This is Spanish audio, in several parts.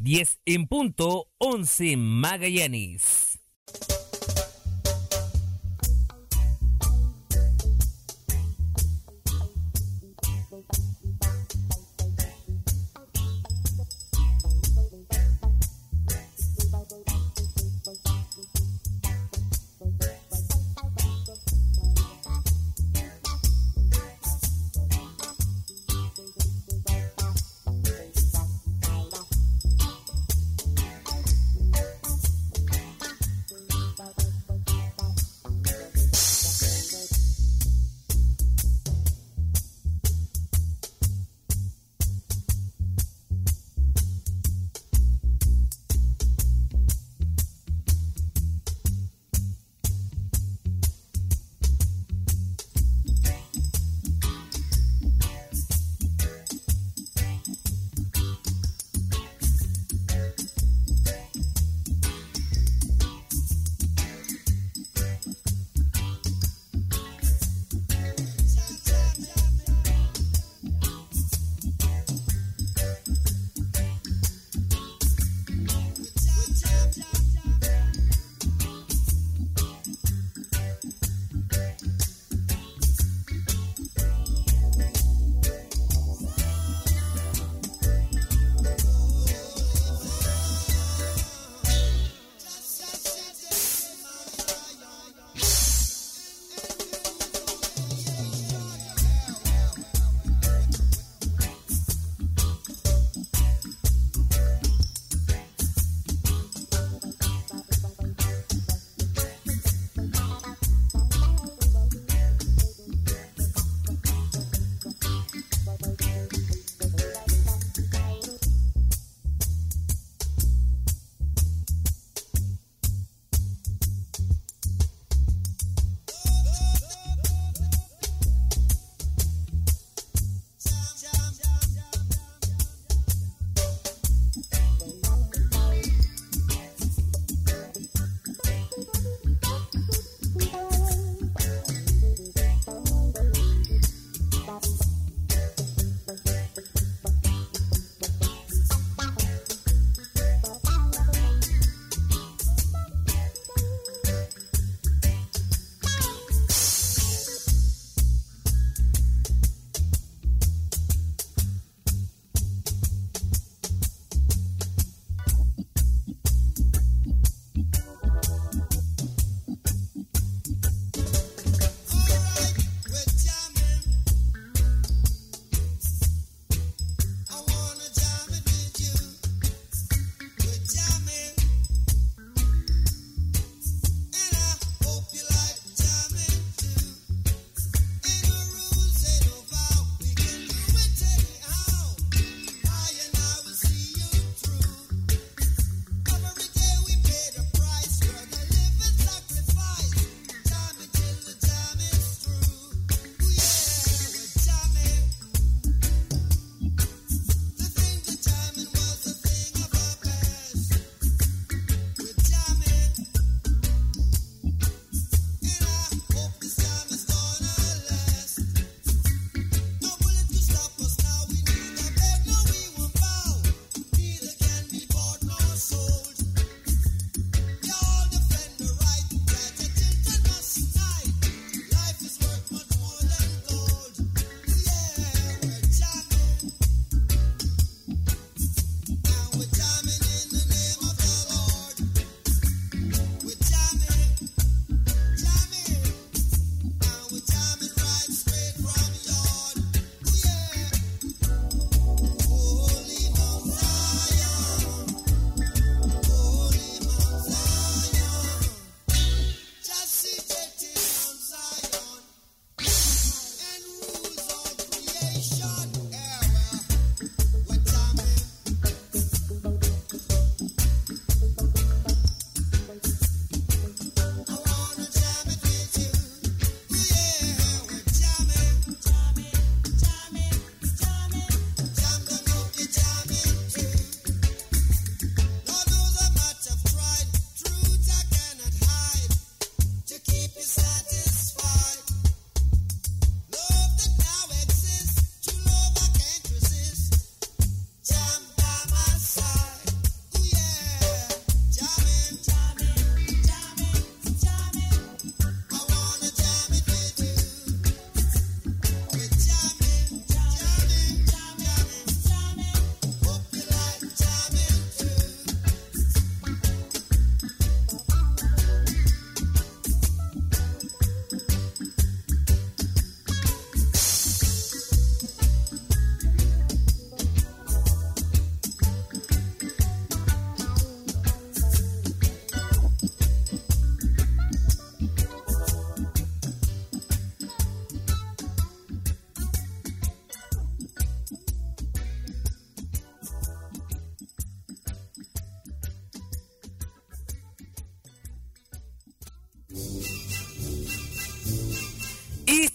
10 en punto, 11 Magallanes.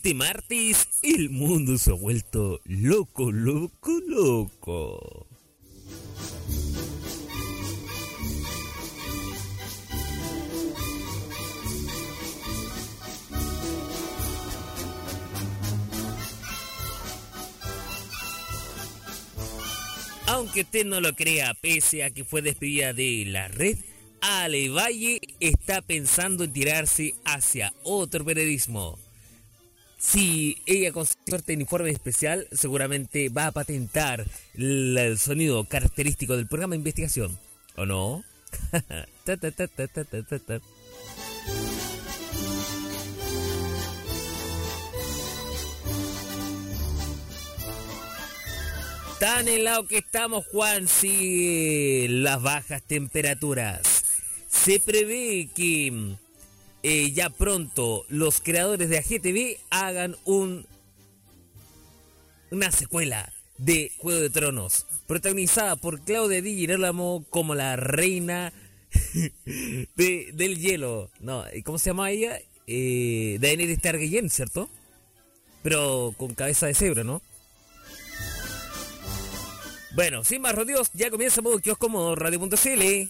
Este martes el mundo se ha vuelto loco, loco, loco. Aunque usted no lo crea, pese a que fue despedida de la red, Ale Valle está pensando en tirarse hacia otro periodismo. Si ella suerte en informe especial, seguramente va a patentar el sonido característico del programa de investigación. ¿O no? Tan helado que estamos, Juan, sí, las bajas temperaturas. Se prevé que eh, ya pronto los creadores de AGTV hagan un una secuela de Juego de Tronos, protagonizada por Claudia Di Girolamo como la reina del hielo. No, ¿cómo se llama ella? Eh, Daenerys Targaryen, ¿cierto? Pero con cabeza de cebra, ¿no? Bueno, sin más rodeos, ya comienza modo kiosco como radio.cl.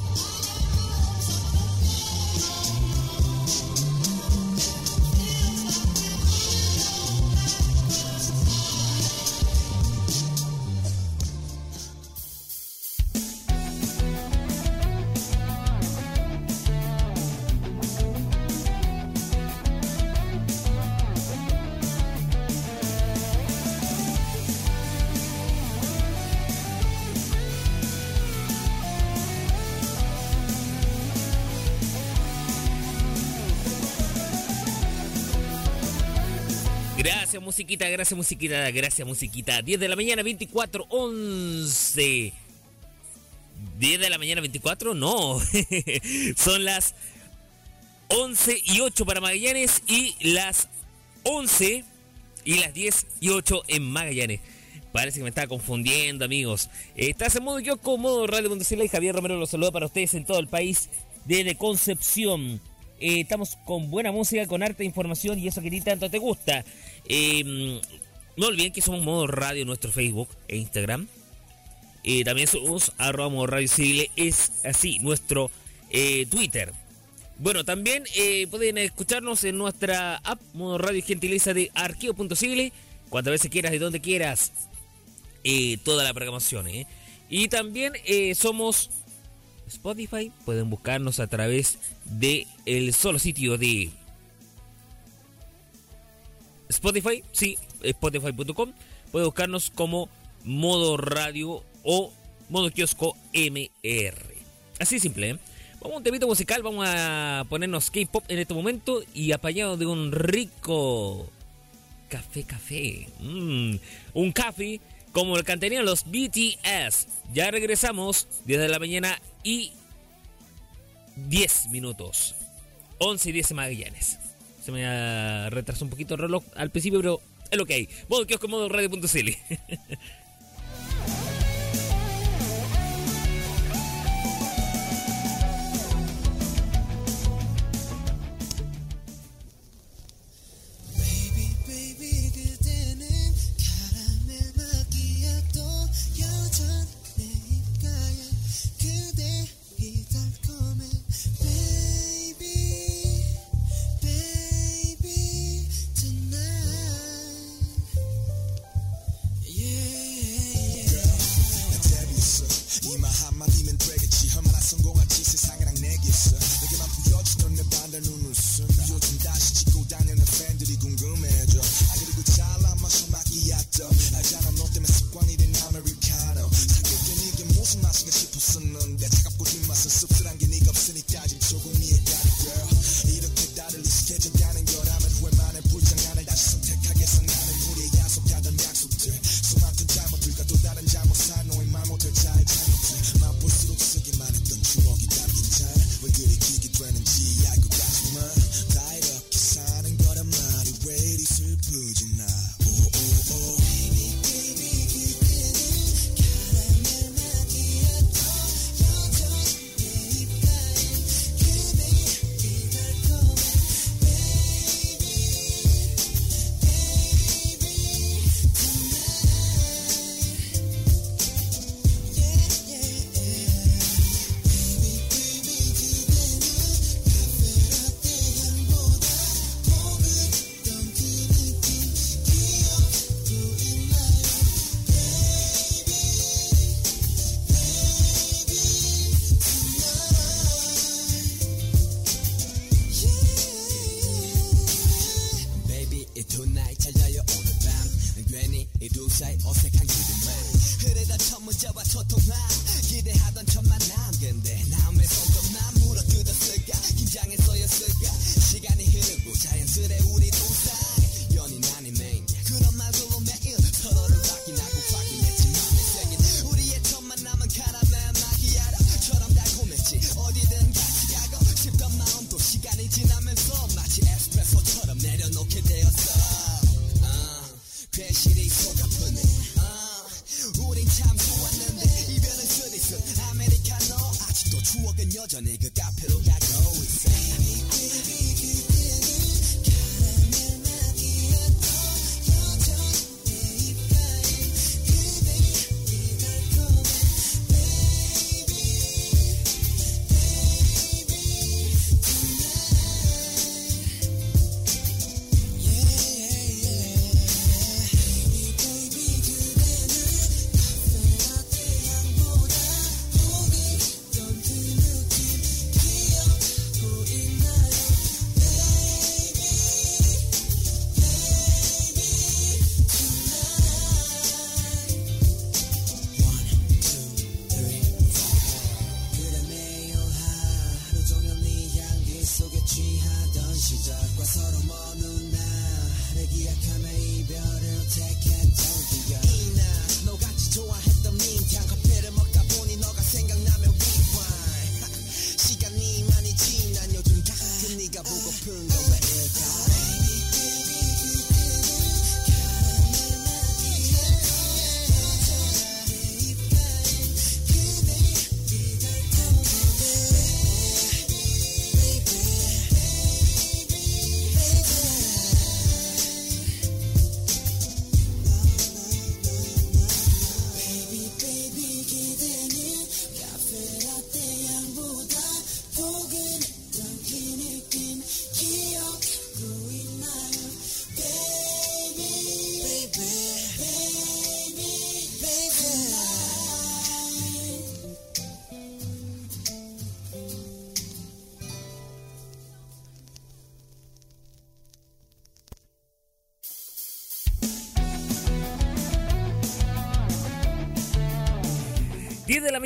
Musiquita, gracias musiquita, gracias musiquita. 10 de la mañana, 24, 11. 10 de la mañana, 24, no. Son las 11 y 8 para Magallanes y las 11 y las 10 y 8 en Magallanes. Parece que me estaba confundiendo, amigos. Estás en modo yo modo Radio y Javier Romero los saluda para ustedes en todo el país desde Concepción. Eh, estamos con buena música, con harta información y eso que ni tanto te gusta. Eh, no olviden que somos Modo Radio nuestro Facebook e Instagram. Eh, también somos arroba Modo Radio Civil, es así, nuestro Twitter. Bueno, también pueden escucharnos en nuestra app Modo Radio Gentileza de arqueo.civil, cuantas veces quieras, y donde quieras, toda la programación. Y también somos Spotify, pueden buscarnos a través de el solo sitio de Spotify, sí, spotify.com. Pueden buscarnos como modo radio o modo kiosco MR. Así simple, ¿eh? Vamos a un temito musical, vamos a ponernos K-pop en este momento y apañado de un rico café, café. Mm, un café como el cantarían los BTS. Ya regresamos 10 de la mañana y 10 minutos. 11 y 10 Magallanes. Se me retrasó un poquito el reloj al principio, pero es lo que hay. Modo que os comodo radio.cl.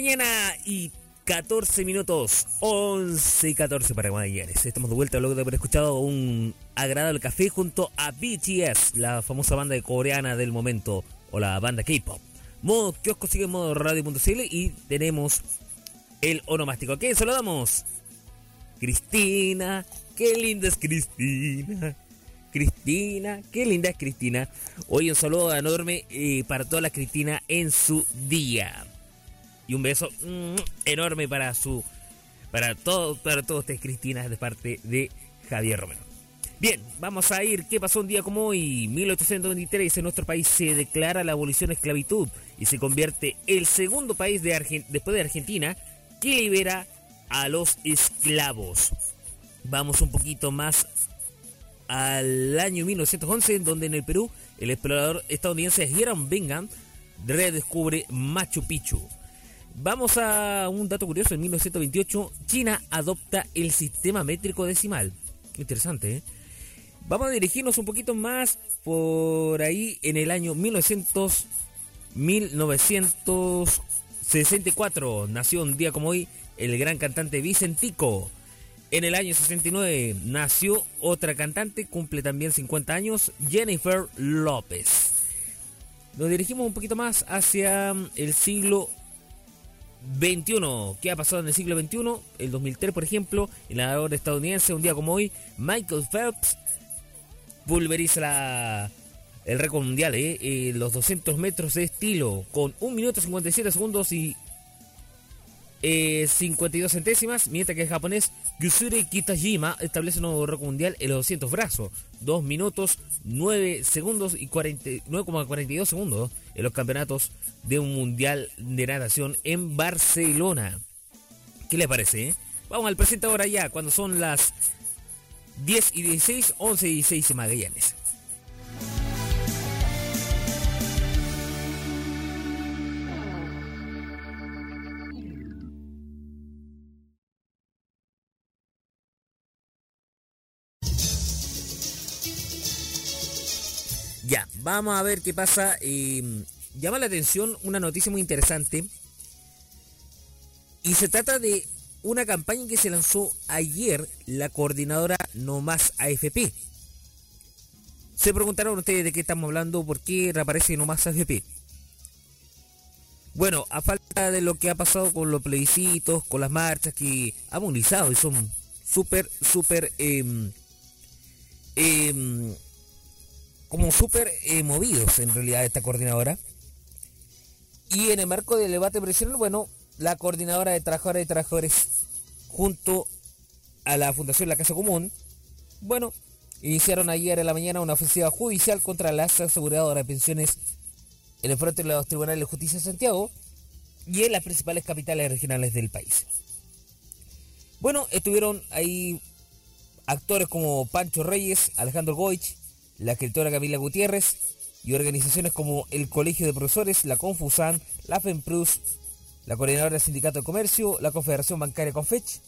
mañana y 14 minutos, 11 y 14 para Magallanes. Estamos de vuelta luego de haber escuchado un agradable café junto a BTS, la famosa banda coreana del momento, o la banda K-pop. Modo kiosco sigue en modo radio.cl y tenemos el onomástico. ¿A quién saludamos? Cristina, qué linda es Cristina. Cristina, qué linda es Cristina. Hoy un saludo enorme eh, para toda la Cristina en su día. Y un beso mm, enorme para su para todo para todos ustedes Cristina de parte de Javier Romero. Bien, vamos a ir. ¿Qué pasó un día como hoy? 1823 en nuestro país se declara la abolición de esclavitud y se convierte el segundo país de Argen- después de Argentina que libera a los esclavos. Vamos un poquito más al año 1911, donde en el Perú el explorador estadounidense Hiram Bingham redescubre Machu Picchu. Vamos a un dato curioso, en 1928 China adopta el sistema métrico decimal. Qué interesante, ¿eh? Vamos a dirigirnos un poquito más por ahí en el año 1900, 1964. Nació un día como hoy el gran cantante Vicentico. En el año 69 nació otra cantante, cumple también 50 años, Jennifer López. Nos dirigimos un poquito más hacia el siglo XXI. ¿Qué ha pasado en el siglo XXI? El 2003, por ejemplo, el nadador estadounidense, un día como hoy, Michael Phelps, pulveriza la- el récord mundial, ¿eh? Eh, los 200 metros de estilo, con 1 minuto 57 segundos y eh, 52 centésimas, mientras que el japonés Yusuri Kitajima establece un nuevo récord mundial en los 200 brazos, 2 minutos 9 segundos y 40 9,42 segundos en los campeonatos de un mundial de natación en Barcelona. ¿Qué le parece? eh? Vamos al presente ahora ya, cuando son las 10 y 16, 11 y 16 en Magallanes. Vamos a ver qué pasa. Eh, llama la atención una noticia muy interesante. Y se trata de una campaña que se lanzó ayer la coordinadora No Más AFP. Se preguntaron ustedes de qué estamos hablando, por qué reaparece No Más AFP. Bueno, a falta de lo que ha pasado con los plebiscitos, con las marchas que ha movilizado y son súper, súper, em, em, como súper eh, movidos en realidad esta coordinadora. Y en el marco del debate presidencial, bueno, la coordinadora de trabajadores y trabajadores junto a la Fundación La Casa Común, bueno, iniciaron ayer en la mañana una ofensiva judicial contra las aseguradoras de pensiones en el frente de los tribunales de justicia de Santiago y en las principales capitales regionales del país. Bueno, estuvieron ahí actores como Pancho Reyes, Alejandro Goich, la escritora Camila Gutiérrez y organizaciones como el Colegio de Profesores, la Confusan, la FEMPRUS, la Coordinadora del Sindicato de Comercio, la Confederación Bancaria Confech,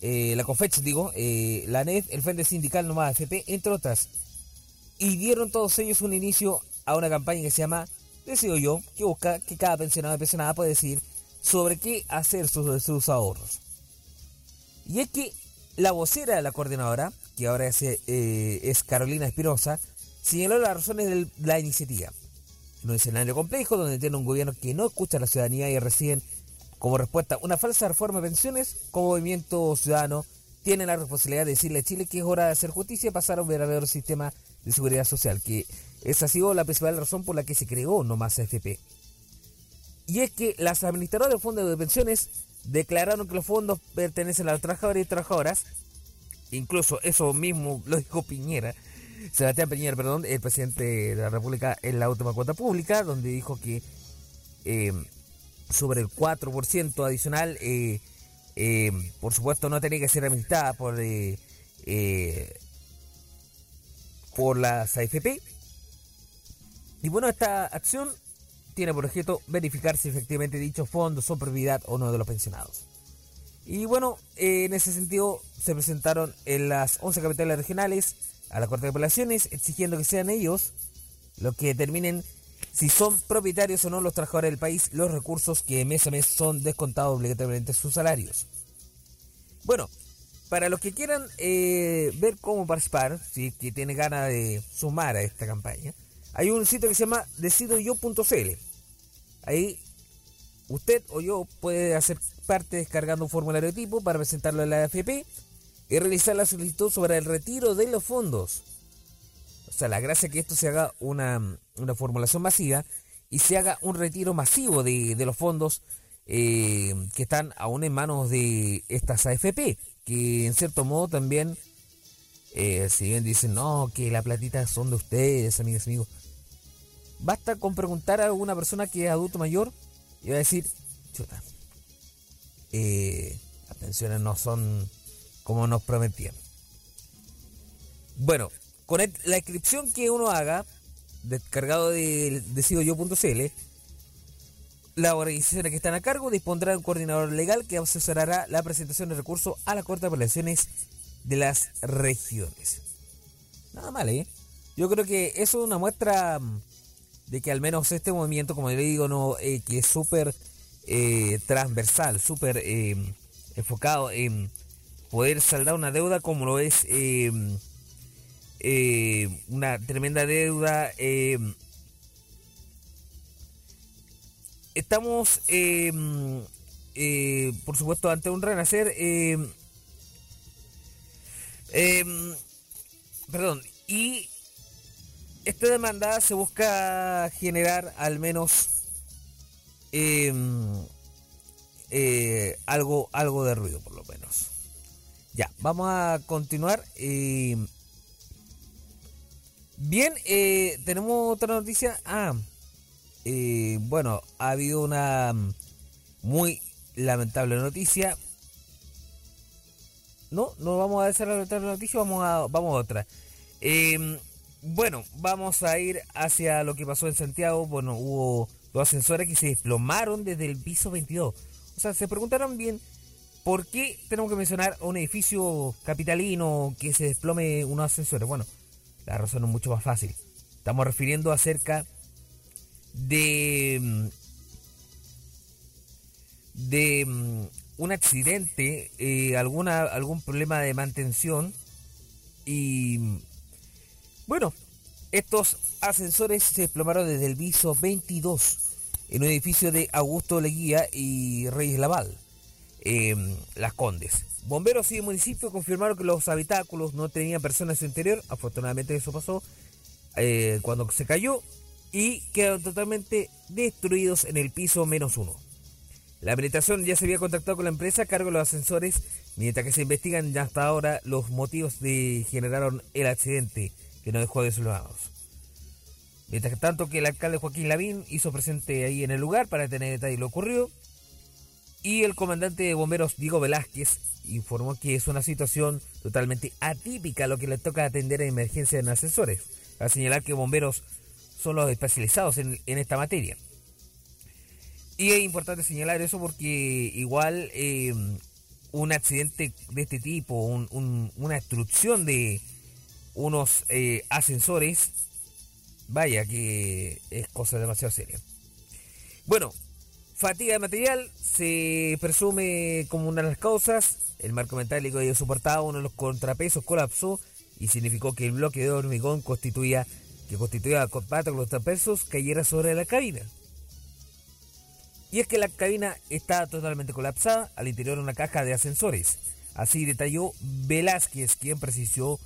eh, la Confech digo, eh, la NEF, el Frente Sindical Nomás FP, entre otras. Y dieron todos ellos un inicio a una campaña que se llama Decido yo, que busca que cada pensionado y pensionada puede decir sobre qué hacer sus, sus ahorros. Y es que la vocera de la coordinadora, que ahora es, eh, Carolina Espirosa, señaló las razones de la iniciativa. En un escenario complejo donde tiene un gobierno que no escucha a la ciudadanía y reciben como respuesta una falsa reforma de pensiones, como movimiento ciudadano tiene la responsabilidad de decirle a Chile que es hora de hacer justicia y pasar a un verdadero sistema de seguridad social, que esa ha sido la principal razón por la que se creó nomás AFP. Y es que las administradoras del fondo de pensiones declararon que los fondos pertenecen a los trabajadores y trabajadoras, incluso eso mismo lo dijo Piñera, Sebastián Piñera, perdón, el presidente de la República en la última cuota pública, donde dijo que eh, sobre el 4% adicional, eh, eh, por supuesto, no tenía que ser administrada por, por las AFP. Y bueno, esta acción tiene por objeto verificar si efectivamente dichos fondos son propiedad o no de los pensionados. Y bueno, en ese sentido se presentaron en las 11 capitales regionales a la Corte de Apelaciones exigiendo que sean ellos los que determinen si son propietarios o no los trabajadores del país los recursos que mes a mes son descontados obligatoriamente sus salarios. Bueno, para los que quieran eh, ver cómo participar, si que tiene ganas de sumar a esta campaña, hay un sitio que se llama decidoyo.cl. Ahí usted o yo puede hacer parte descargando un formulario de tipo para presentarlo a la AFP y realizar la solicitud sobre el retiro de los fondos. O sea, la gracia es que esto se haga una, formulación masiva y se haga un retiro masivo de, los fondos eh, que están aún en manos de estas AFP, que en cierto modo también, eh, si bien dicen, no, que la platita son de ustedes, amigas, amigos, Basta con preguntar a alguna persona que es adulto mayor va a decir, chuta, eh, las pensiones no son como nos prometían. Bueno, con la inscripción que uno haga, descargado de decidoyo.cl, las organizaciones que están a cargo dispondrán un coordinador legal que asesorará la presentación de recursos a la Corte de Apelaciones de las regiones. Nada mal, ¿eh? Yo creo que eso es una muestra de que al menos este movimiento, como le digo, no eh, que es súper eh, transversal, súper eh, enfocado en poder saldar una deuda como lo es una tremenda deuda. estamos, por supuesto, ante un renacer. perdón, y esta demanda se busca generar al menos em, eh, algo, algo de ruido, por lo menos. Ya, vamos a continuar. Em, bien, eh, tenemos otra noticia. Ah, eh, bueno, ha habido una muy lamentable noticia. No, no vamos a hacer la noticia, vamos a, vamos a otra. Bueno, vamos a ir hacia lo que pasó en Santiago. Bueno, hubo dos ascensores que se desplomaron desde el piso 22. O sea, se preguntaron bien por qué tenemos que mencionar un edificio capitalino que se desplome unos ascensores. Bueno, la razón es mucho más fácil. Estamos refiriendo acerca de mm, de mm, un accidente, eh, alguna algún problema de mantención y bueno, estos ascensores se desplomaron desde el piso 22 en un edificio de Augusto Leguía y Reyes Laval, en Las Condes. Bomberos y el municipio confirmaron que los habitáculos no tenían personas en su interior. Afortunadamente eso pasó eh, cuando se cayó y quedaron totalmente destruidos en el piso menos uno. La administración ya se había contactado con la empresa a cargo de los ascensores, mientras que se investigan hasta ahora los motivos que generaron el accidente que no dejó de lados. Mientras tanto que el alcalde Joaquín Lavín hizo presente ahí en el lugar para tener detalle de lo ocurrido. Y el comandante de bomberos Diego Velázquez informó que es una situación totalmente atípica lo que le toca atender a emergencia en ascensores. A señalar que bomberos son los especializados en, esta materia. Y es importante señalar eso porque igual eh, un accidente de este tipo, una destrucción de unos eh, ascensores, Vaya que es cosa demasiado seria. Bueno, fatiga de material se presume como una de las causas. El marco metálico de soportaba uno de los contrapesos colapsó y significó que el bloque de hormigón constituía que constituía combate con los contrapesos cayera sobre la cabina. Y es que la cabina está totalmente colapsada al interior de una caja de ascensores. Así detalló Velázquez, quien precisó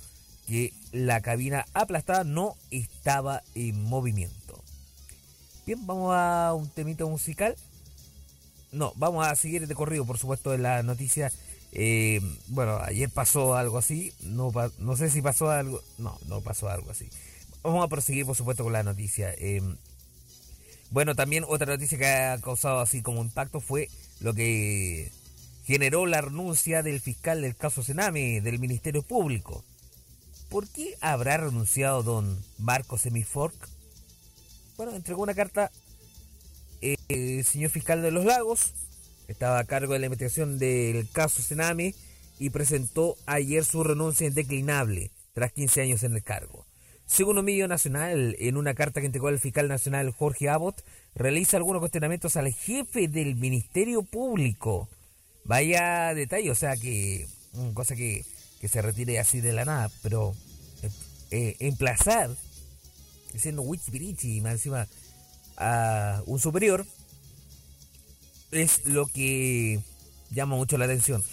que la cabina aplastada no estaba en movimiento. Bien, vamos a un temito musical. No, vamos a seguir de corrido, por supuesto, en la noticia. Eh, bueno, ayer pasó algo así. No, no sé si pasó algo. No, no pasó algo así. Vamos a proseguir, por supuesto, con la noticia. Eh, bueno, también otra noticia que ha causado así como impacto fue lo que generó la renuncia del fiscal del caso Sename del Ministerio Público. ¿Por qué habrá renunciado don Marco Semifork? Bueno, entregó una carta el eh, señor fiscal de los lagos, estaba a cargo de la investigación del caso Sename y presentó ayer su renuncia indeclinable tras 15 años en el cargo. Según un medio nacional, en una carta que entregó el fiscal nacional Jorge Abbott, realiza algunos cuestionamientos al jefe del Ministerio Público. Vaya detalle, o sea que, mm, cosa que que se retire así de la nada, pero eh, eh emplazar, diciendo Wichipirichi, más encima a un superior, es lo que llama mucho la atención.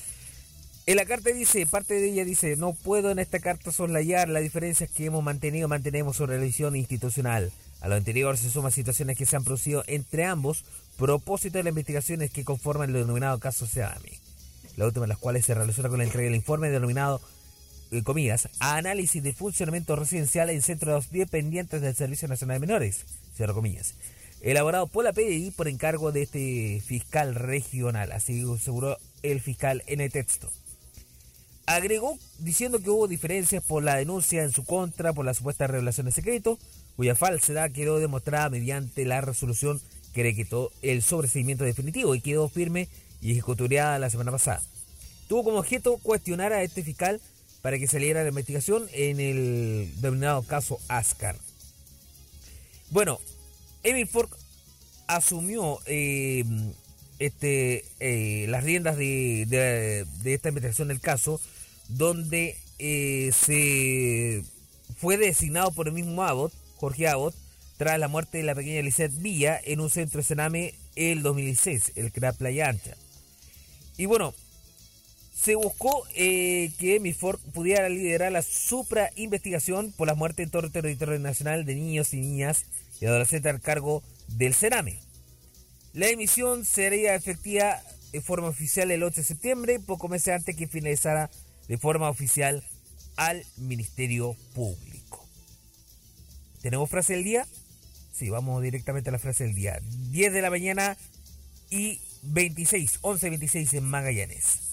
En la carta dice, parte de ella dice, no puedo en esta carta soslayar las diferencias que hemos mantenido, mantenemos sobre la visión institucional. A lo anterior se suman situaciones que se han producido entre ambos, propósito de las investigaciones que conforman el denominado caso Seami la última de las cuales se relaciona con la entrega del informe denominado, comillas, análisis de funcionamiento residencial en centros dependientes del Servicio Nacional de Menores, cierro comillas, elaborado por la PDI por encargo de este fiscal regional, así aseguró el fiscal en el texto. Agregó diciendo que hubo diferencias por la denuncia en su contra por la supuesta revelación de secreto, cuya falsedad quedó demostrada mediante la resolución que requetó el sobreseimiento definitivo y quedó firme y ejecutoriada la semana pasada. Tuvo como objeto cuestionar a este fiscal para que saliera la investigación en el denominado caso Ascar. Bueno, Emil Fork asumió eh, este, eh, las riendas de, esta investigación del caso, donde eh, se fue designado por el mismo Abbott, Jorge Abbott, tras la muerte de la pequeña Lisette Villa en un centro de Sename el 2016, el CRA Playa Ancha. Y bueno, se buscó eh, que Ford pudiera liderar la supra investigación por las muertes en todo el territorio nacional de niños y niñas y adolescentes al cargo del Cerame. La emisión sería efectiva de forma oficial el 8 de septiembre, poco meses antes que finalizara de forma oficial al Ministerio Público. ¿Tenemos frase del día? Sí, vamos directamente a la frase del día. 10 de la mañana y 26, 11 26 en Magallanes.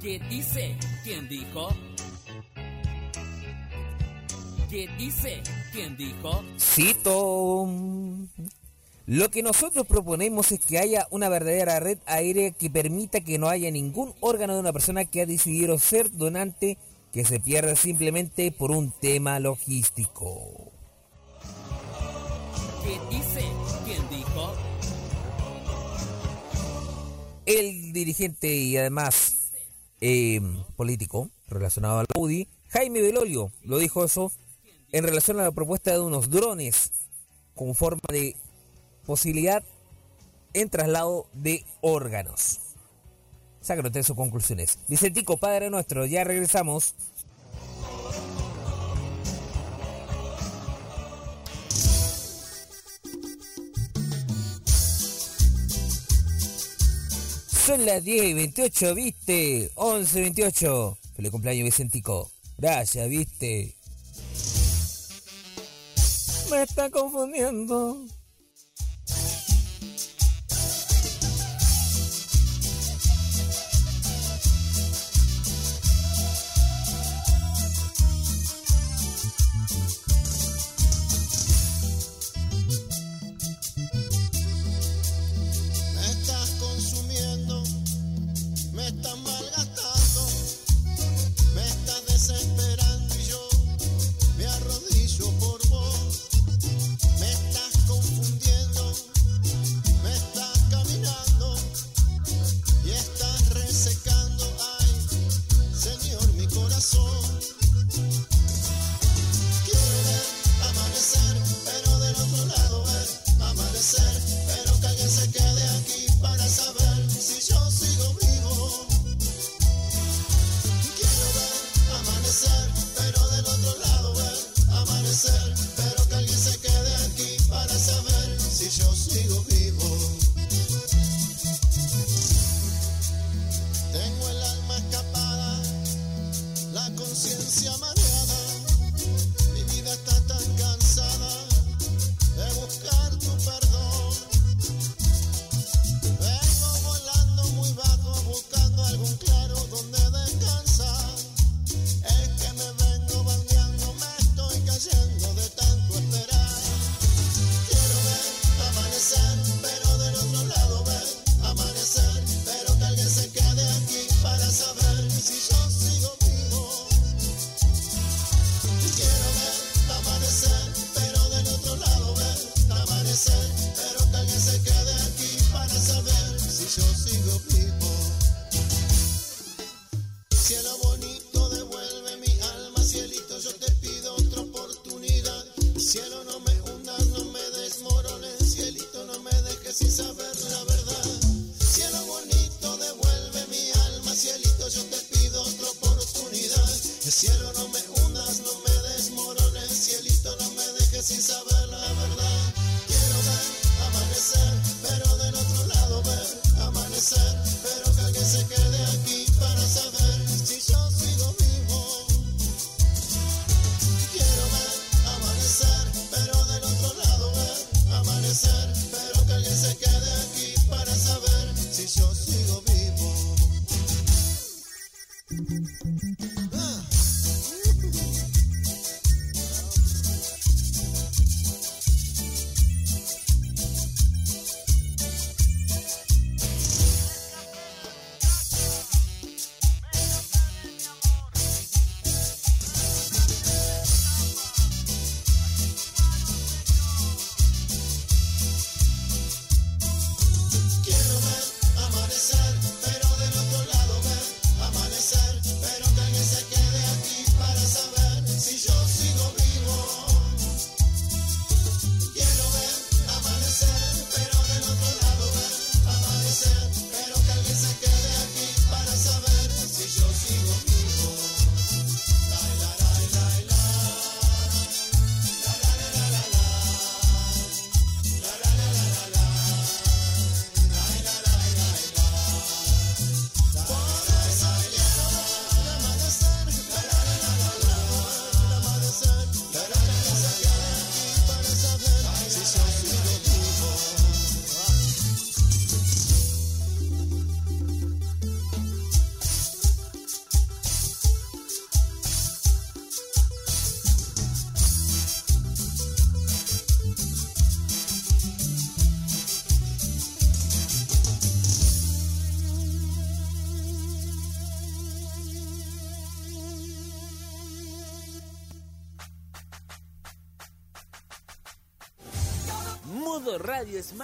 ¿Qué dice? ¿Quién dijo? ¿Qué dice? ¿Quién dijo? Cito. Lo que nosotros proponemos es que haya una verdadera red aérea que permita que no haya ningún órgano de una persona que ha decidido ser donante que se pierda simplemente por un tema logístico. ¿Qué dice? ¿Quién dijo? El dirigente y además eh, político relacionado a la UDI. Jaime Belolio lo dijo eso en relación a la propuesta de unos drones con forma de posibilidad en traslado de órganos. Sácate sus conclusiones. Vicentico, Padre Nuestro, ya regresamos. Son las 10 y 28, viste. 11 y 28. Feliz cumpleaños, Vicentico. Gracias, viste. Me está confundiendo.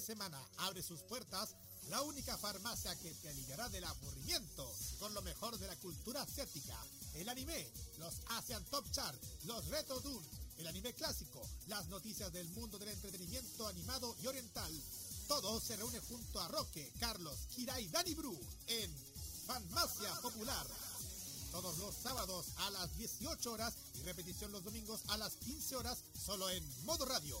semana abre sus puertas la única farmacia que te aliviará del aburrimiento con lo mejor de la cultura asiática, el anime, los Asian Top Chart, los Retro Dune, el anime clásico, las noticias del mundo del entretenimiento animado y oriental. Todo se reúne junto a Roque, Carlos, Kira y Dani Bru en Farmacia Popular. Todos los sábados a las 18 horas y repetición los domingos a las 15 horas solo en modo radio.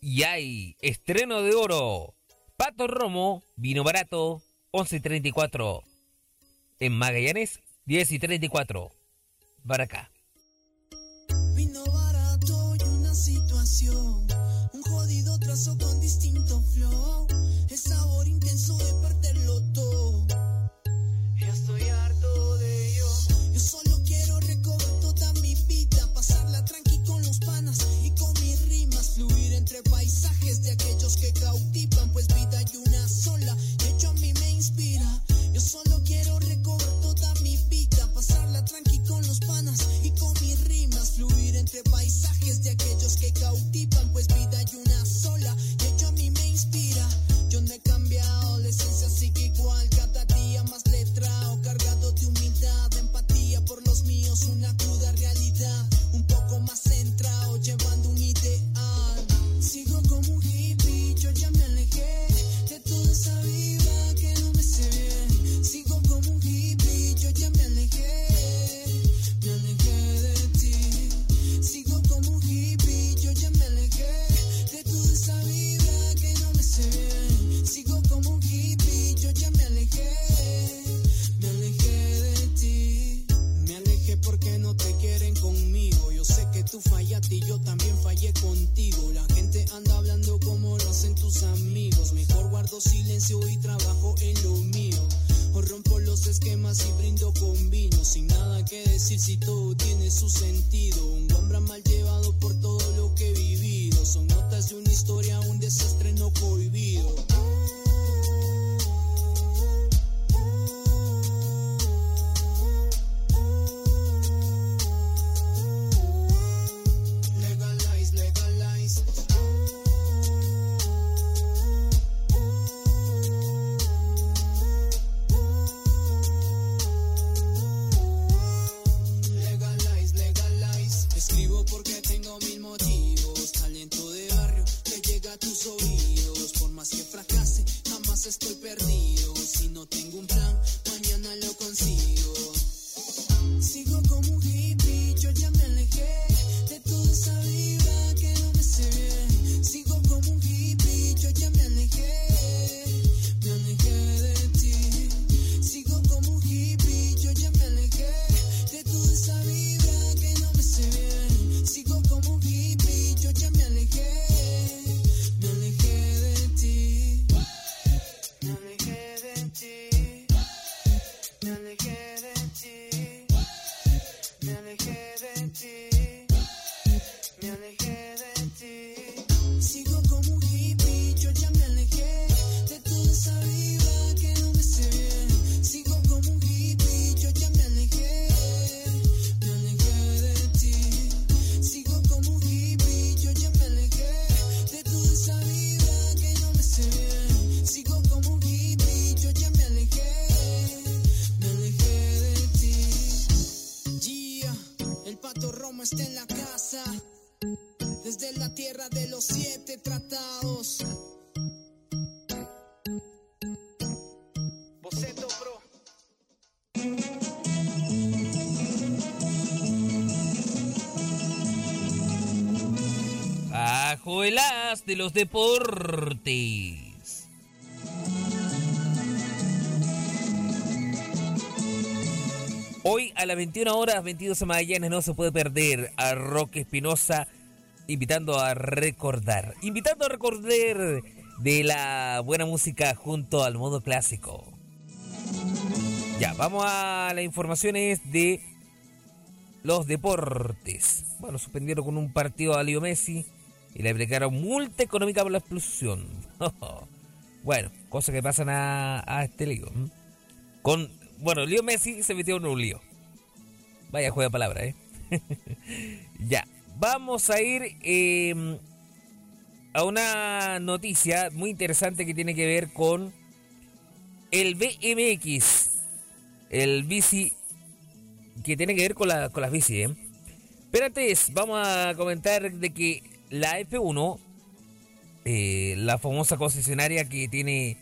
Y hay estreno de oro. Pato Romo, vino barato, 11.34. En Magallanes, 10 y 34. Baracá. Vino barato y una situación. Tú fallaste y yo también fallé contigo. La gente anda hablando como lo hacen tus amigos. Mejor guardo silencio y trabajo en lo mío. O rompo los esquemas y brindo con vino. Sin nada que decir si todo tiene su sentido. Un guambra mal llevado las de los deportes. Hoy a las 21 horas 22 de Magallanes no se puede perder a Roque Espinosa invitando a recordar, invitando a recordar de la buena música junto al modo clásico. Ya, vamos a las informaciones de los deportes. Bueno, suspendieron con un partido a Leo Messi y le aplicaron multa económica por la expulsión. bueno, cosas que pasan a, este lío. Con, bueno, Leo Messi se metió en un lío. Vaya juega palabra, ¿eh? ya, vamos a ir em, a una noticia muy interesante que tiene que ver con el BMX. El bici que tiene que ver con, la, con las bici, ¿eh? Pero vamos a comentar de que la F1, eh, la famosa concesionaria que tiene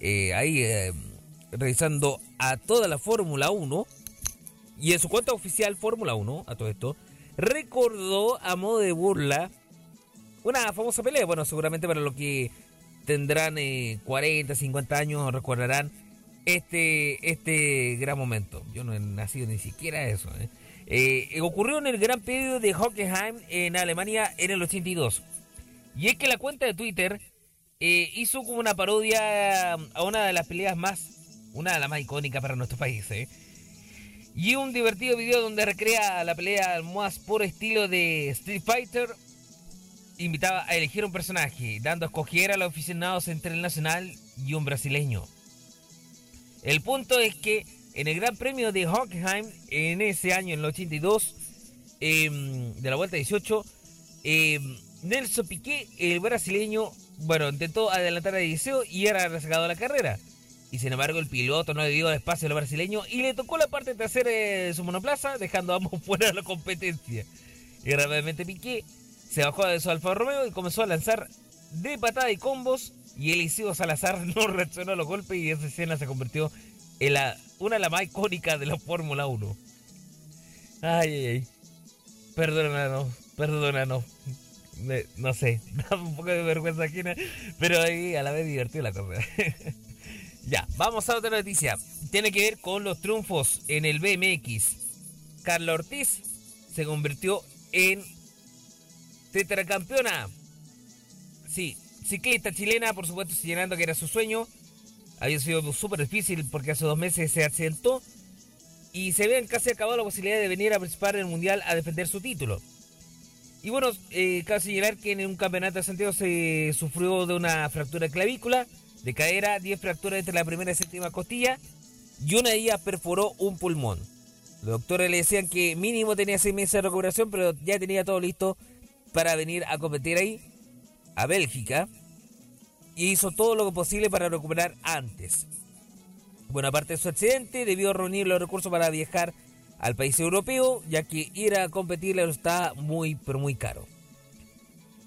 eh, ahí eh, revisando a toda la Fórmula 1, y en su cuenta oficial Fórmula 1, a todo esto, recordó a modo de burla una famosa pelea. Bueno, seguramente para los que tendrán 40, 50 años recordarán este, este gran momento. Yo no he nacido ni siquiera eso. ¿eh? Eh, ocurrió en el Gran Premio de Hockenheim en Alemania en el 82. Y es que la cuenta de Twitter eh, hizo como una parodia a una de las peleas más, una de las más icónicas para nuestro país. Y un divertido video donde recrea la pelea más por estilo de Street Fighter. Invitaba a elegir un personaje, dando a escoger a los aficionados entre el nacional y un brasileño. El punto es que en el Gran Premio de Hockenheim, en ese año, en el 82, em, de la vuelta 18, em, Nelson Piqué, el brasileño, bueno, intentó adelantar a Eliseo y era rescatado la carrera. Y sin embargo, el piloto no le dio espacio al brasileño y le tocó la parte trasera de su monoplaza, dejando a ambos fuera de la competencia. Y rápidamente Piqué se bajó de su Alfa Romeo y comenzó a lanzar de patada y combos. Y Eliseo Salazar no reaccionó a los golpes y esa escena se convirtió en la una de las más icónicas de la Fórmula 1. Ay, ay, ay. Perdónanos, perdónanos. no sé, da un poco de vergüenza aquí, pero ahí a la vez divertido la cosa. ya, vamos a otra noticia. Tiene que ver con los triunfos en el BMX. Carla Ortiz se convirtió en tetracampeona. Sí, ciclista chilena, por supuesto, señalando que era su sueño había sido súper difícil porque hace dos meses se accidentó y se habían casi acabado la posibilidad de venir a participar en el Mundial a defender su título. Y bueno, eh, cabe señalar que en un campeonato de Santiago se sufrió de una fractura clavícula, de cadera, 10 fracturas entre la primera y séptima costilla y una de ellas perforó un pulmón. Los doctores le decían que mínimo tenía seis meses de recuperación, pero ya tenía todo listo para venir a competir ahí, a Bélgica y hizo todo lo posible para recuperar antes. Bueno, aparte de su accidente, debió reunir los recursos para viajar al país europeo, ya que ir a competir le está muy, pero muy caro.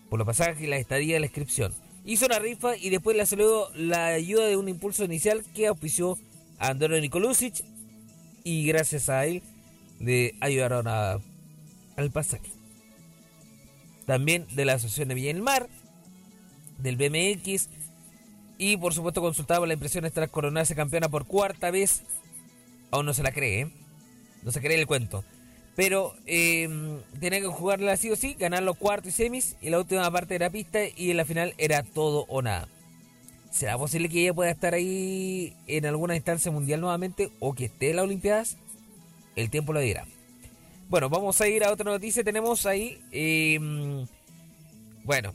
Por los pasajes, la estadía y la inscripción. Hizo una rifa y después le salió la ayuda de un impulso inicial que auspició a Andorra Nikolusic y gracias a él le ayudaron a, al pasaje. También de la Asociación de Villa del Mar, del BMX, y por supuesto consultaba la impresión tras coronarse campeona por cuarta vez. Aún no se la cree, ¿eh? No se cree el cuento. Pero eh, tenía que jugarla así o sí, ganar los cuartos y semis. Y la última parte era pista y en la final era todo o nada. ¿Será posible que ella pueda estar ahí en alguna instancia mundial nuevamente o que esté en las Olimpiadas? El tiempo lo dirá. Bueno, vamos a ir a otra noticia. Tenemos ahí, eh, bueno,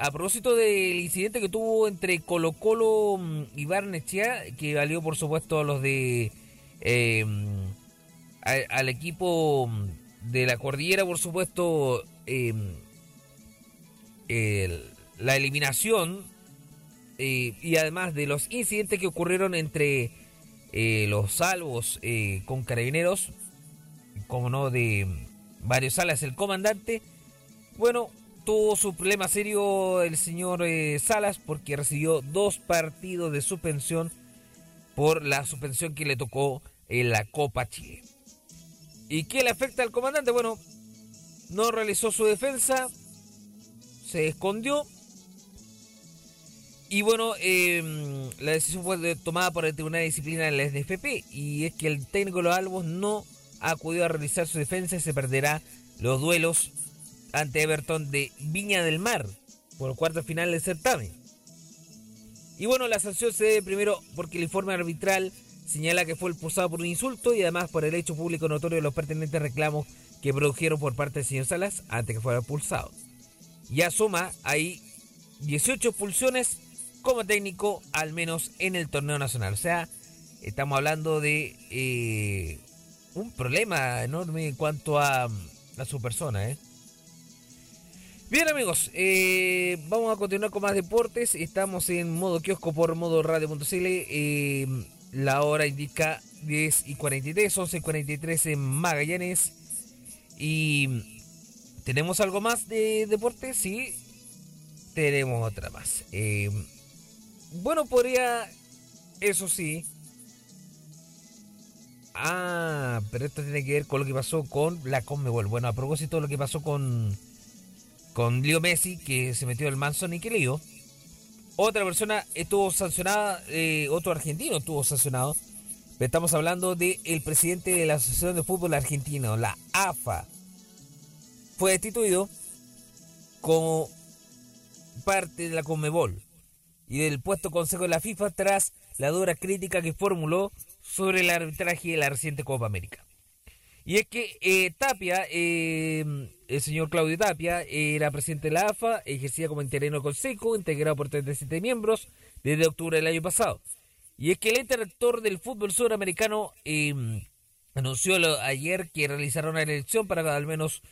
a propósito del incidente que tuvo entre Colo Colo mm, y Barnechea, que valió por supuesto a los de... Eh, al equipo mm, de la cordillera, por supuesto, eh, la eliminación eh, y además de los incidentes que ocurrieron entre los salvos con carabineros, como no, de varios salas, el comandante, bueno, tuvo su problema serio el señor eh, Salas porque recibió dos partidos de suspensión por la suspensión que le tocó en la Copa Chile. ¿Y qué le afecta al comandante? Bueno, no realizó su defensa, se escondió. Y bueno, em, la decisión fue tomada por el Tribunal de Disciplina de la SNFP y es que el técnico de los Albos no acudió a realizar su defensa y se perderá los duelos ante Everton de Viña del Mar por cuarto final del certamen. Y bueno, la sanción se debe primero porque el informe arbitral señala que fue expulsado por un insulto y además por el hecho público notorio de los pertinentes reclamos que produjeron por parte del señor Salas antes que fuera expulsado. Ya suma ahí 18 expulsiones como técnico, al menos en el torneo nacional. O sea, estamos hablando de eh, un problema enorme en cuanto a, a su persona. ¿eh? Bien amigos, eh, vamos a continuar con más deportes. Estamos en modo kiosco por modo radio.cl. Eh, la hora indica 10 y 43, 11 y 43 en Magallanes. Y tenemos algo más de deportes, sí. Tenemos otra más. Eh, bueno, podría, eso sí. Ah, pero esto tiene que ver con lo que pasó con la Conmebol. Bueno, a propósito de lo que pasó con con Leo Messi, que se metió el Manson y que Leo. Otra persona estuvo sancionada, eh, otro argentino estuvo sancionado. Estamos hablando del presidente de la Asociación de Fútbol Argentino, la AFA. Fue destituido como parte de la Conmebol y del puesto consejo de la FIFA tras la dura crítica que formuló sobre el arbitraje de la reciente Copa América. Y es que eh, Tapia, eh, el señor Claudio Tapia, era presidente de la AFA, ejercía como interino consejo, integrado por 37 miembros, desde octubre del año pasado. Y es que el interrector del fútbol sudamericano em, anunció ayer que realizaron una elección para al menos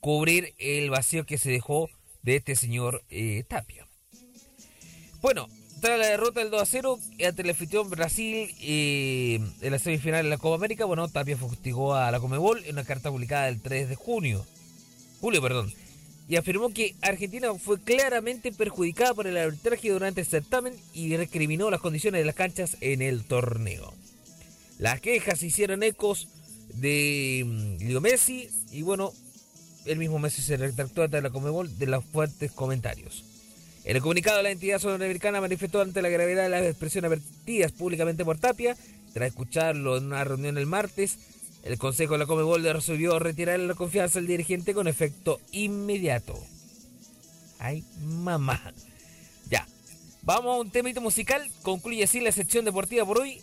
cubrir el vacío que se dejó de este señor eh, Tapia. Bueno, tras la derrota del 2 a 0 ante el anfitrión Brasil eh, en la semifinal de la Copa América, bueno, Tapia fustigó a la Comebol en una carta publicada el 3 de junio, julio, perdón, y afirmó que Argentina fue claramente perjudicada por el arbitraje durante el certamen y recriminó las condiciones de las canchas en el torneo. Las quejas hicieron ecos de mm, Leo Messi y bueno, el mismo Messi se retractó ante la Comebol de los fuertes comentarios. En el comunicado, la entidad sudamericana manifestó ante la gravedad de las expresiones vertidas públicamente por Tapia. Tras escucharlo en una reunión el martes, el Consejo de la Comebol resolvió retirar la confianza al dirigente con efecto inmediato. Ay, mamá. Ya. Vamos a un temito musical. Concluye así la sección deportiva por hoy.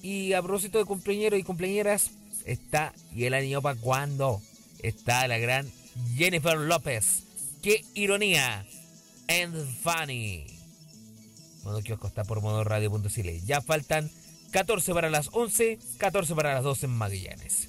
Y a propósito de cumpleañeros y cumpleañeras, está, y el año para cuando, está la gran Jennifer López. ¡Qué ironía! And Funny. Modo Kiosco está por modo radio.cl. Ya faltan 14 para las 11, 14 para las 12 en Magallanes.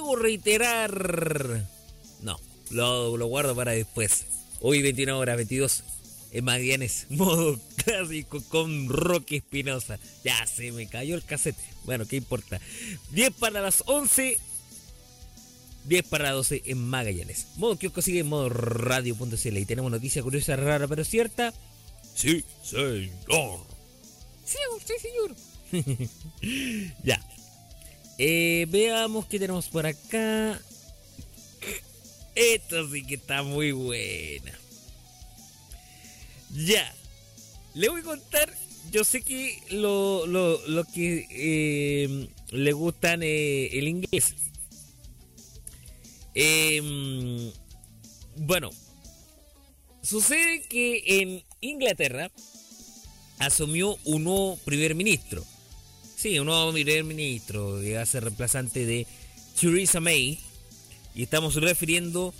Hago reiterar. No, lo, lo guardo para después. Hoy 21 horas 22 en Magallanes, modo clásico con Rocky Espinosa. Ya se me cayó el cassette. Bueno, ¿qué importa? 10 para las 11. 10 para las 12 en Magallanes. Modo que sigue en modo radio.cl. Y tenemos noticia curiosa, rara, pero cierta. Sí, señor. Sí, sí, señor. ya. Eh, veamos qué tenemos por acá. Esto sí que está muy buena. Ya. Le voy a contar. Yo sé que lo, lo, lo que eh, le gustan eh, el inglés. Em, bueno, sucede que en Inglaterra asumió un nuevo primer ministro. Sí, un nuevo primer ministro que va a ser reemplazante de Theresa May. Y estamos refiriendo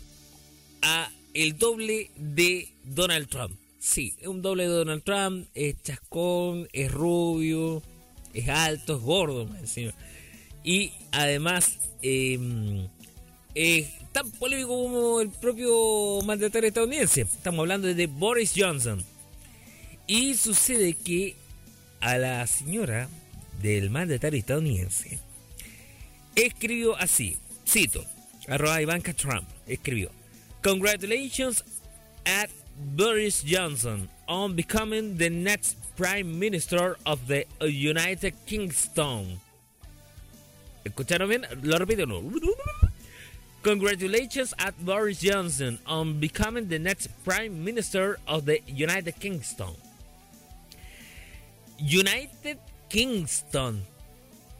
a el doble de Donald Trump. Sí, es un doble de Donald Trump, es chascón, es rubio, es alto, es gordo, encima. Y además em, es tan polémico como el propio mandatario estadounidense. Estamos hablando de Boris Johnson. Y sucede que a la señora del mandatario estadounidense escribió así, cito, arroba Ivanka Trump, escribió, Congratulations at Boris Johnson on becoming the next Prime Minister of the United Kingdom. ¿Escucharon bien? Lo repito, no. Congratulations at Boris Johnson on becoming the next Prime Minister of the United Kingdom. United Kingston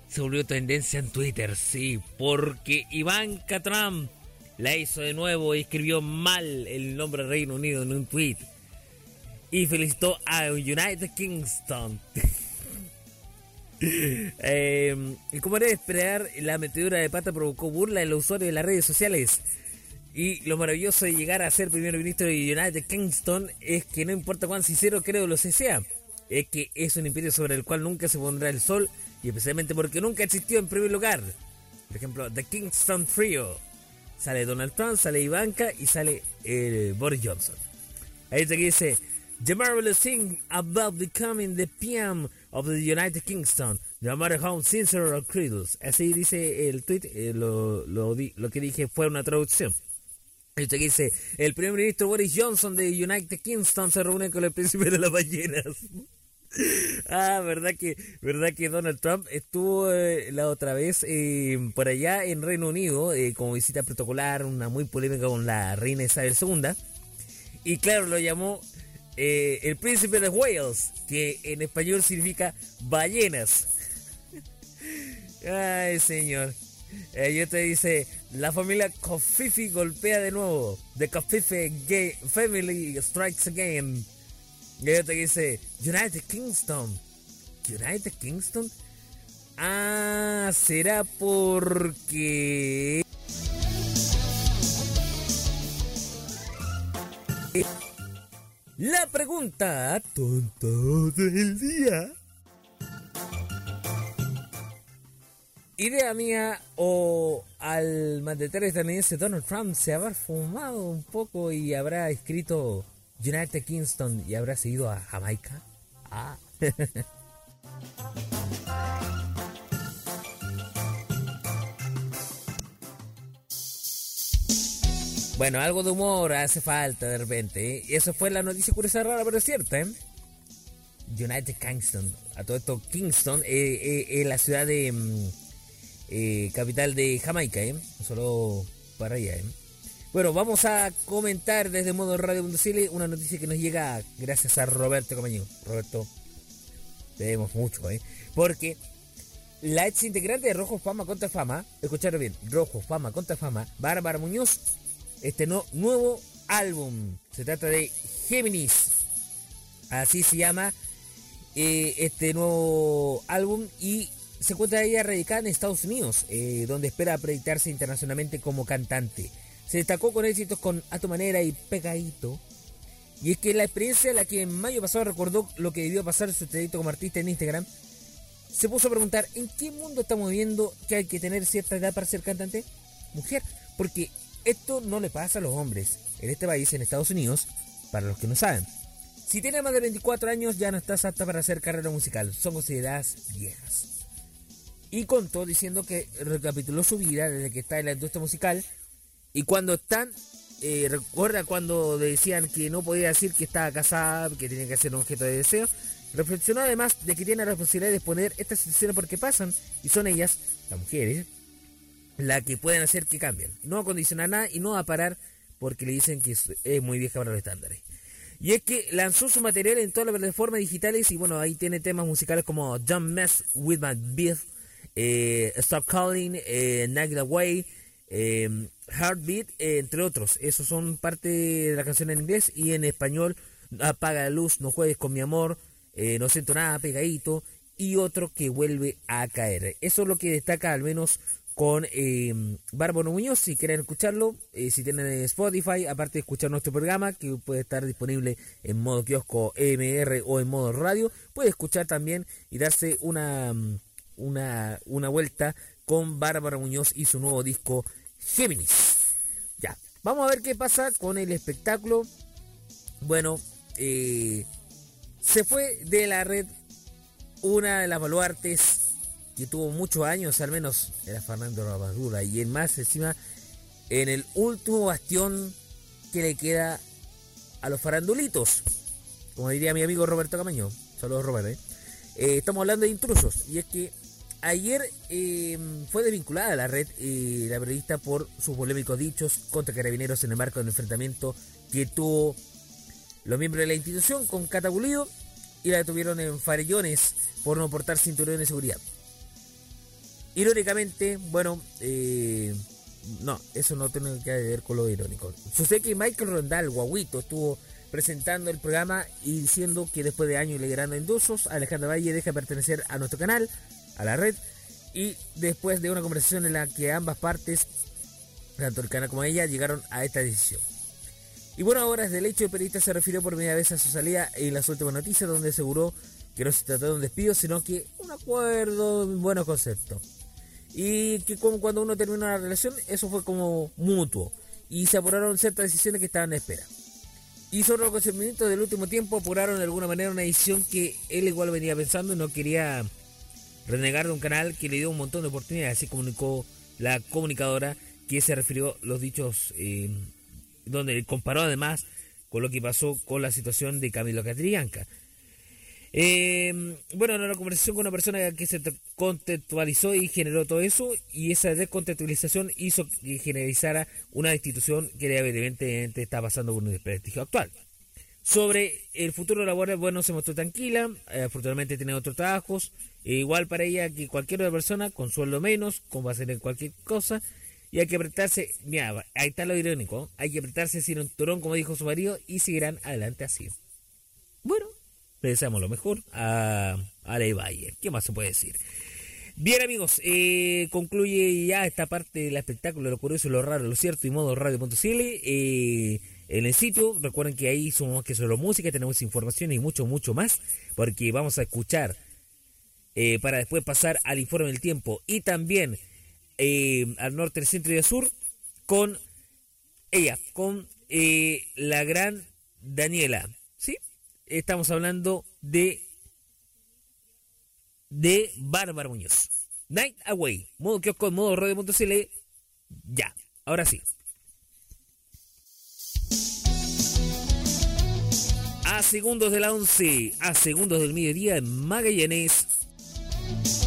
se volvió tendencia en Twitter, sí, porque Ivanka Trump la hizo de nuevo y escribió mal el nombre Reino Unido en un tweet. Y felicitó a United Kingston. eh, y como era de esperar, la metedura de pata provocó burla en los usuarios de las redes sociales. Y lo maravilloso de llegar a ser primer ministro de United Kingston es que no importa cuán sincero creo lo sea, es que es un imperio sobre el cual nunca se pondrá el sol y especialmente porque nunca existió en primer lugar. Por ejemplo, The Kingston Trio Sale Donald Trump, sale Ivanka y sale eh, Boris Johnson. Ahí está que dice, The marvelous thing about becoming the PM of the United Kingdom, no matter how sincere or credulous. Así dice el tweet, eh, lo, lo, que dije fue una traducción. Está que dice, el primer ministro Boris Johnson de United Kingdom se reúne con el príncipe de las ballenas. Ah, verdad que, verdad que Donald Trump estuvo eh, la otra vez eh, por allá en Reino Unido eh, como visita protocolar, una muy polémica con la reina Isabel II. Y claro, lo llamó el príncipe de Wales, que en español significa ballenas. Ay, señor. yo te dice, la familia Cofifi golpea de nuevo. The Cofifi Family Strikes Again. Y ella te dice, United Kingston. United Kingston. Ah, será porque... La pregunta tonta del día. Idea mía o al mandatario estadounidense Donald Trump se habrá fumado un poco y habrá escrito United Kingston y habrá seguido a Jamaica. Ah. bueno, algo de humor hace falta de repente. ¿eh? Eso fue la noticia curiosa rara, pero es cierta. ¿eh? United Kingston. A todo esto, Kingston eh, es la ciudad de. Mm, capital de Jamaica, ¿eh? Solo para allá, ¿eh? Bueno, vamos a comentar desde modo radio.cl una noticia que nos llega gracias a Roberto Camaño. Roberto, te vemos mucho, ¿eh? Porque la ex integrante de Rojo Fama contra Fama, escucharon bien, Rojo Fama contra Fama, Bárbara Muñoz, no, nuevo álbum. Se trata de Géminis. Así se llama eh, este nuevo álbum y se encuentra ella radicada en Estados Unidos, eh, donde espera proyectarse internacionalmente como cantante. Se destacó con éxitos con A tu manera y Pegadito. Y es que la experiencia, la que en mayo pasado recordó lo que debió pasar su trayecto como artista en Instagram, se puso a preguntar, ¿en qué mundo estamos viviendo que hay que tener cierta edad para ser cantante? mujer. Porque esto no le pasa a los hombres. En este país, en Estados Unidos, para los que no saben. Si tienes más de 24 años ya no estás apta para hacer carrera musical. Son consideradas viejas. Y contó diciendo que recapituló su vida desde que está en la industria musical. Y cuando están, eh, recuerda cuando decían que no podía decir que estaba casada, que tenía que ser un objeto de deseo. Reflexionó además de que tiene la responsabilidad de exponer estas situaciones porque pasan y son ellas, las mujeres, las que pueden hacer que cambien. No acondicionar nada y no a parar porque le dicen que es muy vieja para los estándares. Y es que lanzó su material en todas las plataformas digitales y bueno, ahí tiene temas musicales como Don't Mess With My Beat, eh, Stop Calling, eh, Away, eh, Heartbeat, entre otros. Esos son parte de la canción en inglés y en español Apaga la luz, No juegues con mi amor, eh, No siento nada, pegadito y otro que vuelve a caer. Eso es lo que destaca al menos con eh, Muñoz. Si quieren escucharlo, eh, si tienen Spotify, aparte de escuchar nuestro programa, que puede estar disponible en modo kiosco EMR o en modo radio, puede escuchar también y darse una, una, una vuelta con Bárbara Muñoz y su nuevo disco Géminis. Ya, vamos a ver qué pasa con el espectáculo. Bueno, eh, se fue de la red una de las baluartes que tuvo muchos años, al menos era Fernando Rabadura, y en más encima en el último bastión que le queda a los farandulitos, como diría mi amigo Roberto Camaño. Saludos, Roberto. ¿eh? Eh, estamos hablando de intrusos, y es que ayer em, fue desvinculada la red eh, la periodista por sus polémicos dichos contra carabineros en el marco del enfrentamiento que tuvo los miembros de la institución con Catabulido y la detuvieron en Farellones por no portar cinturón de seguridad. Irónicamente, bueno, eh, no, eso no tiene que ver con lo irónico. Sucede que Michael Rondal, guaguito, estuvo presentando el programa y diciendo que después de años liderando indusos, Alejandra Valle deja de pertenecer a nuestro canal, a la red, y después de una conversación en la que ambas partes, tanto el canal como ella, llegaron a esta decisión. Y bueno, ahora desde el hecho el periodista se refirió por primera vez a su salida en las últimas noticias, donde aseguró que no se trató de un despido, sino que un acuerdo, un buen concepto y que como cuando uno termina una relación, eso fue como mutuo y se apuraron ciertas decisiones que estaban en espera. Y sobre los consentimientos del último tiempo apuraron de alguna manera una decisión que él igual venía pensando y no quería renegar de un canal que le dio un montón de oportunidades, así comunicó la comunicadora que se refirió los dichos eh, donde comparó además con lo que pasó con la situación de Camilo Catrianca. Eh, bueno, en una conversación con una persona que se contextualizó y generó todo eso, y esa descontextualización hizo que generalizara una institución que evidentemente está pasando por un desprestigio actual. Sobre el futuro laboral, bueno, se mostró tranquila, eh, afortunadamente tiene otros trabajos, e igual para ella que cualquier otra persona, con sueldo menos, como va a ser en cualquier cosa, y hay que apretarse, mira, ahí está lo irónico, hay que apretarse sin un turón, como dijo su marido, y seguirán adelante así. Bueno, le deseamos lo mejor a, a Valle. ¿Qué más se puede decir? Bien amigos, eh, concluye ya esta parte del espectáculo, lo curioso, lo raro, lo cierto y modo radio.cl. Eh, en el sitio, recuerden que ahí somos que solo música, tenemos información y mucho, mucho más, porque vamos a escuchar eh, para después pasar al informe del tiempo y también eh, al norte, el centro y al sur con ella, con la gran Daniela estamos hablando de de Muñoz. Night Away, modo kiosco, modo radio.cl. Ya, ahora sí. A segundos de la 11, a segundos del mediodía en Magallanes. thank you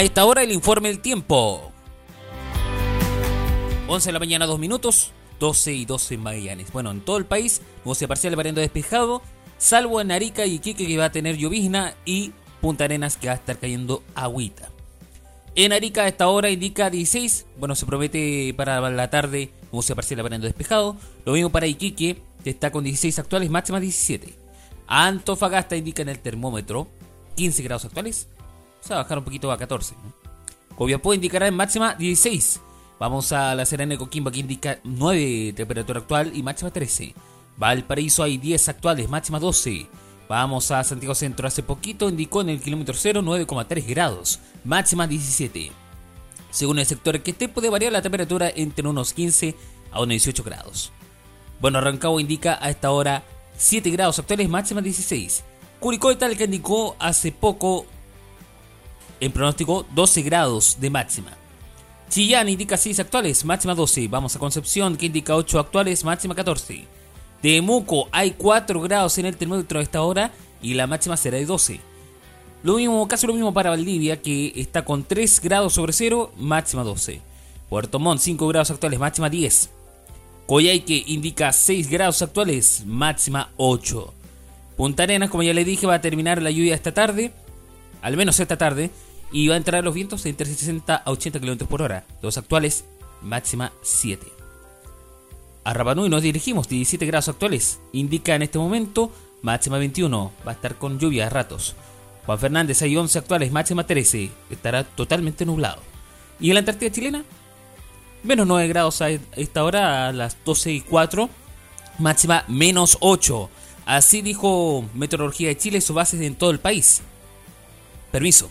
A esta hora el informe del tiempo. 11 de la mañana, 2 minutos. 12 y 12 en Magallanes. Bueno, en todo el país, nubosidad parcial variando despejado. Salvo en Arica y Iquique que va a tener llovizna. Y Punta Arenas que va a estar cayendo agüita. En Arica a esta hora indica 16. Bueno, se promete para la tarde nubosidad parcial variando despejado. Lo mismo para Iquique, que está con 16 actuales, máxima 17. Antofagasta indica en el termómetro 15 grados actuales. Se va a bajar un poquito a 14. ¿no? Copiapó indicará en máxima 16. Vamos a la Serena de Coquimbo que indica 9 temperatura actual y máxima 13. Valparaíso hay 10 actuales, máxima 12. Vamos a Santiago Centro hace poquito indicó en el kilómetro 0 9,3 grados, máxima 17. Según el sector que esté puede variar la temperatura entre unos 15 a unos 18 grados. Bueno, Rancagua indica a esta hora 7 grados actuales, máxima 16. Curicó y Talca indicó hace poco en pronóstico 12 grados de máxima. Chillán indica 6 actuales, máxima 12. Vamos a Concepción que indica 8 actuales, máxima 14. Temuco hay 4 grados en el termómetro a esta hora y la máxima será de 12. Lo mismo, casi lo mismo para Valdivia que está con 3 grados sobre 0, máxima 12. Puerto Montt 5 grados actuales, máxima 10. Coyhaique indica 6 grados actuales, máxima 8. Punta Arenas, como ya les dije, va a terminar la lluvia esta tarde, al menos esta tarde, y va a entrar los vientos entre 60 a 80 km por hora. Los actuales, máxima 7. A Rapanui nos dirigimos, 17 grados actuales. Indica en este momento, máxima 21. Va a estar con lluvia a ratos. Juan Fernández hay 11 actuales, máxima 13. Estará totalmente nublado. ¿Y en la Antártida chilena? Menos 9 grados a esta hora, a las 12 y 4. Máxima menos 8. Así dijo Meteorología de Chile, sus bases en todo el país. Permiso.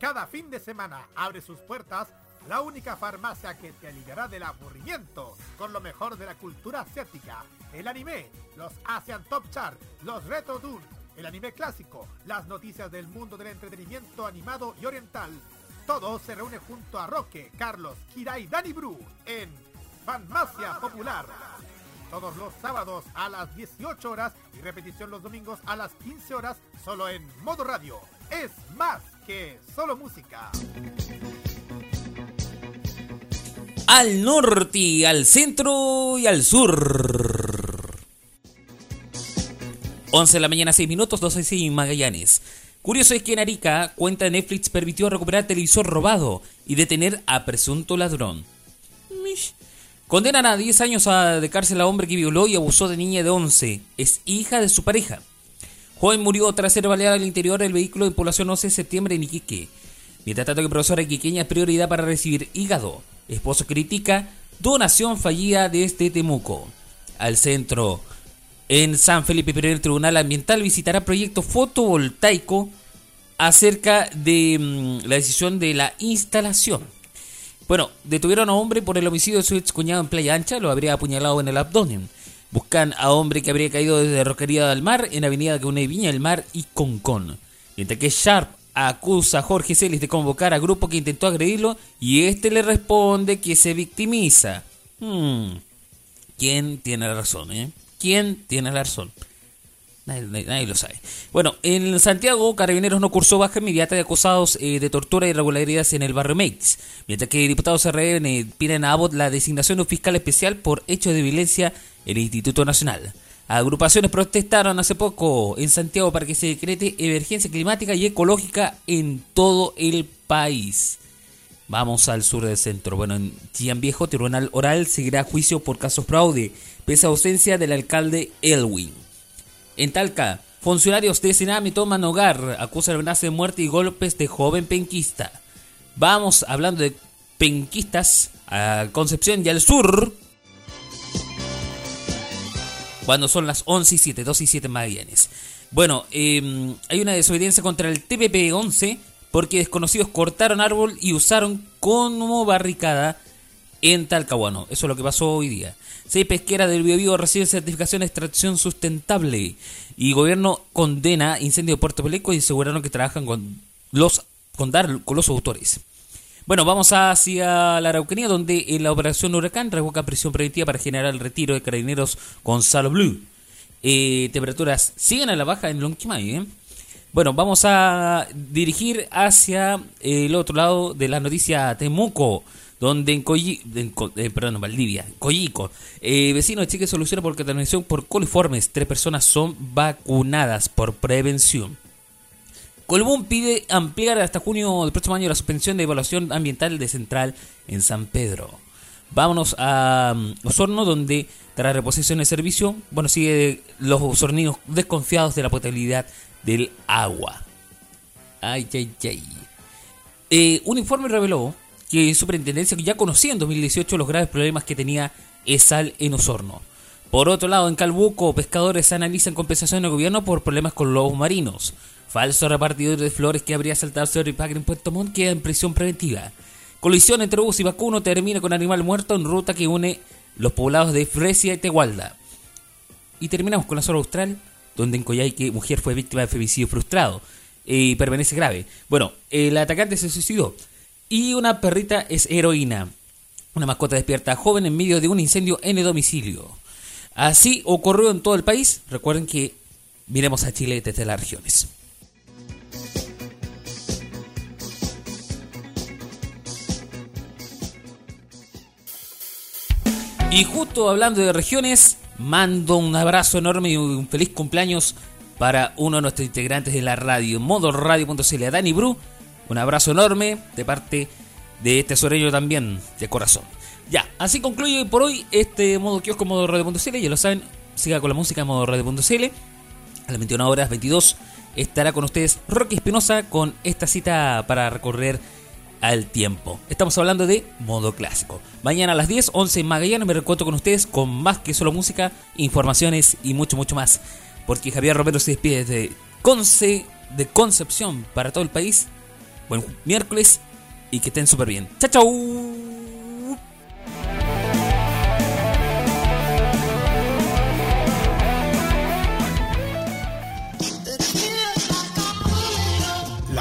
Cada fin de semana abre sus puertas la única farmacia que te aliviará del aburrimiento con lo mejor de la cultura asiática, el anime, los Asian Top Chart, los Retro Tours, el anime clásico, las noticias del mundo del entretenimiento animado y oriental. Todo se reúne junto a Roque, Carlos, Kira y Dani Bru en Farmacia Popular. Todos los sábados a las 18 horas y repetición los domingos a las 15 horas solo en modo radio. Es más que solo música. Al norte, al centro y al sur. 11 de la mañana, 6 minutos, 12 en Magallanes. Curioso es que en Arica, cuenta de Netflix permitió recuperar televisor robado y detener a presunto ladrón. Condenan a 10 años a de cárcel a hombre que violó y abusó de niña de 11. Es hija de su pareja. Joven murió tras ser baleado al interior del vehículo de población 11 de septiembre en Iquique. Mientras tanto que profesora iquiqueña es prioridad para recibir hígado. Esposo critica donación fallida desde Temuco. Al centro. En San Felipe I, el Tribunal Ambiental visitará proyecto fotovoltaico acerca de mm, la decisión de la instalación. Bueno, detuvieron a hombre por el homicidio de su ex cuñado en Playa Ancha, lo habría apuñalado en el abdomen. Buscan a hombre que habría caído desde Roquería del Mar en Avenida une Viña del Mar y Concón. Mientras que Sharp acusa a Jorge Celis de convocar a grupo que intentó agredirlo y este le responde que se victimiza. Hmm. ¿Quién tiene la razón, eh? ¿Quién tiene la razón? Nadie, lo sabe. Bueno, en Santiago, Carabineros no cursó baja inmediata de acusados eh, de tortura y irregularidades en el barrio Meix, mientras que diputados CRN eh, piden a Abbott la designación de un fiscal especial por hechos de violencia en el Instituto Nacional. Agrupaciones protestaron hace poco en Santiago para que se decrete emergencia climática y ecológica en todo el país. Vamos al sur del centro. Bueno, en Chillán Viejo, Tribunal Oral seguirá juicio por casos fraude, pese a ausencia del alcalde Elwin. En Talca, funcionarios de Senami toman hogar, acusan amenaza de muerte y golpes de joven penquista. Vamos hablando de penquistas a Concepción y al sur. Cuando son las 11 y 7, 2 y 7 en Magallanes. Bueno, eh, hay una desobediencia contra el TPP-11 porque desconocidos cortaron árbol y usaron como barricada en Talcahuano. Eso es lo que pasó hoy día. Seis pesqueras del Biobío reciben certificación de extracción sustentable. Y gobierno condena incendio de Puerto Peleco y aseguraron que trabajan con los, con dar, con los autores. Bueno, vamos hacia la Araucanía, donde en la operación Huracán revoca prisión preventiva para generar el retiro de carabineros Gonzalo Blue. Eh, temperaturas siguen a la baja en Lonquimay, ¿eh? Bueno, vamos a dirigir hacia el otro lado de la noticia Temuco, donde en, Coyi, en eh, perdón, en Valdivia, Coyico, eh, vecino de Chique soluciona por contaminación por coliformes. Tres personas son vacunadas por prevención. Colbún pide ampliar hasta junio del próximo año la suspensión de evaluación ambiental de Central en San Pedro. Vámonos a um, Osorno, donde tras reposición de servicio, bueno, sigue los osorninos desconfiados de la potabilidad del agua. Ay, ay, ay. Eh, un informe reveló que Superintendencia ya conocía en 2018 los graves problemas que tenía ESAL en Osorno. Por otro lado, en Calbuco, pescadores analizan compensación del gobierno por problemas con lobos marinos. Falso repartidor de flores que habría saltado sobre Pagre en Puerto Montt queda en prisión preventiva. Colisión entre bus y vacuno termina con animal muerto en ruta que une los poblados de Fresia y Tegualda. Y terminamos con la zona austral, donde en Coyhaique mujer fue víctima de femicidio frustrado y permanece grave. Bueno, el atacante se suicidó y una perrita es heroína. Una mascota despierta joven en medio de un incendio en el domicilio. Así ocurrió en todo el país. Recuerden que miremos a Chile desde las regiones. Y justo hablando de regiones, mando un abrazo enorme y un feliz cumpleaños para uno de nuestros integrantes de la radio, modoradio.cl, a Dani Bru. Un abrazo enorme de parte de este sureño también, de corazón. Ya, así concluye por hoy este modo kiosco modo radio.cl. Ya lo saben, siga con la música modo radio.cl. A las 21 horas 22 estará con ustedes Rocky Espinosa con esta cita para recorrer al tiempo. Estamos hablando de modo clásico. Mañana a las 10, 11 en Magallanes me reencuentro con ustedes con más que solo música, informaciones y mucho, mucho más. Porque Javier Romero se despide desde de Concepción para todo el país. Buen miércoles y que estén súper bien. Chao, chao.